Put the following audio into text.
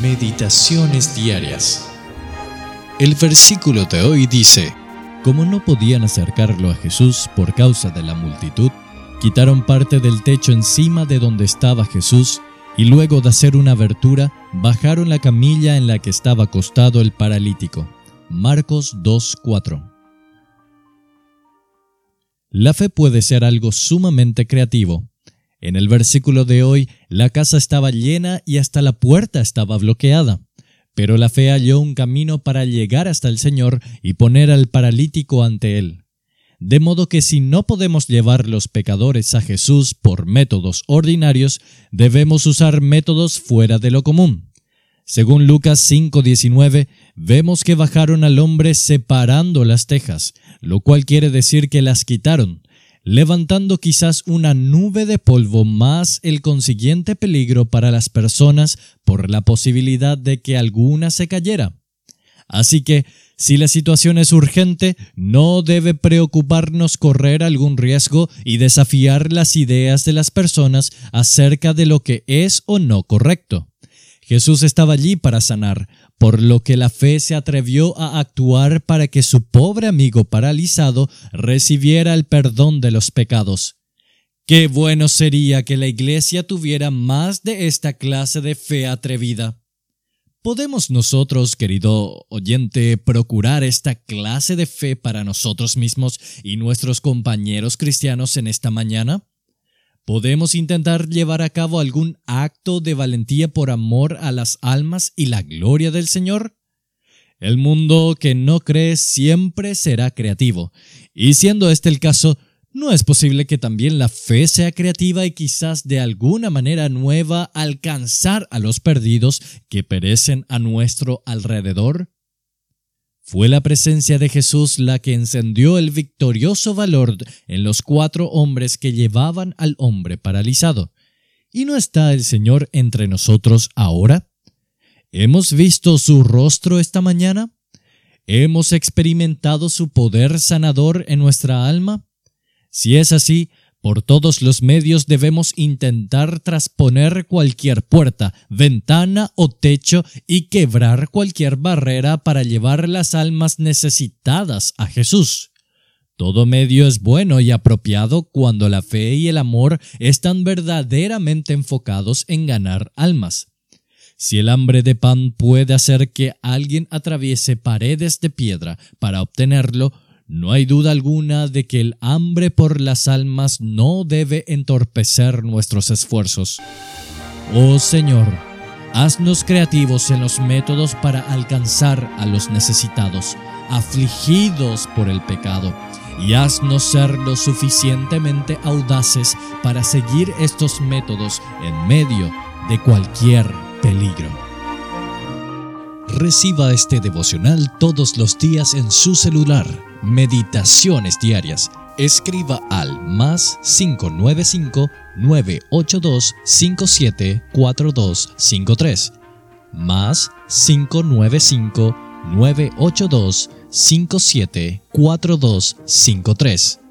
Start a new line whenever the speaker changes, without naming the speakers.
Meditaciones diarias. El versículo de hoy dice, como no podían acercarlo a Jesús por causa de la multitud, quitaron parte del techo encima de donde estaba Jesús y luego de hacer una abertura, bajaron la camilla en la que estaba acostado el paralítico. Marcos 2.4 La fe puede ser algo sumamente creativo en el versículo de hoy, la casa estaba llena y hasta la puerta estaba bloqueada. Pero la fe halló un camino para llegar hasta el Señor y poner al paralítico ante Él. De modo que si no podemos llevar los pecadores a Jesús por métodos ordinarios, debemos usar métodos fuera de lo común. Según Lucas 5:19, vemos que bajaron al hombre separando las tejas, lo cual quiere decir que las quitaron, levantando quizás una nube de polvo más el consiguiente peligro para las personas por la posibilidad de que alguna se cayera. Así que, si la situación es urgente, no debe preocuparnos correr algún riesgo y desafiar las ideas de las personas acerca de lo que es o no correcto. Jesús estaba allí para sanar, por lo que la fe se atrevió a actuar para que su pobre amigo paralizado recibiera el perdón de los pecados. Qué bueno sería que la Iglesia tuviera más de esta clase de fe atrevida. ¿Podemos nosotros, querido oyente, procurar esta clase de fe para nosotros mismos y nuestros compañeros cristianos en esta mañana? ¿Podemos intentar llevar a cabo algún acto de valentía por amor a las almas y la gloria del Señor? El mundo que no cree siempre será creativo, y siendo este el caso, ¿no es posible que también la fe sea creativa y quizás de alguna manera nueva alcanzar a los perdidos que perecen a nuestro alrededor? Fue la presencia de Jesús la que encendió el victorioso valor en los cuatro hombres que llevaban al hombre paralizado. ¿Y no está el Señor entre nosotros ahora? ¿Hemos visto su rostro esta mañana? ¿Hemos experimentado su poder sanador en nuestra alma? Si es así, por todos los medios debemos intentar trasponer cualquier puerta, ventana o techo y quebrar cualquier barrera para llevar las almas necesitadas a Jesús. Todo medio es bueno y apropiado cuando la fe y el amor están verdaderamente enfocados en ganar almas. Si el hambre de pan puede hacer que alguien atraviese paredes de piedra para obtenerlo, no hay duda alguna de que el hambre por las almas no debe entorpecer nuestros esfuerzos. Oh Señor, haznos creativos en los métodos para alcanzar a los necesitados, afligidos por el pecado, y haznos ser lo suficientemente audaces para seguir estos métodos en medio de cualquier peligro. Reciba este devocional todos los días en su celular. Meditaciones Diarias. Escriba al más 595 982 574253 más 595 982 574253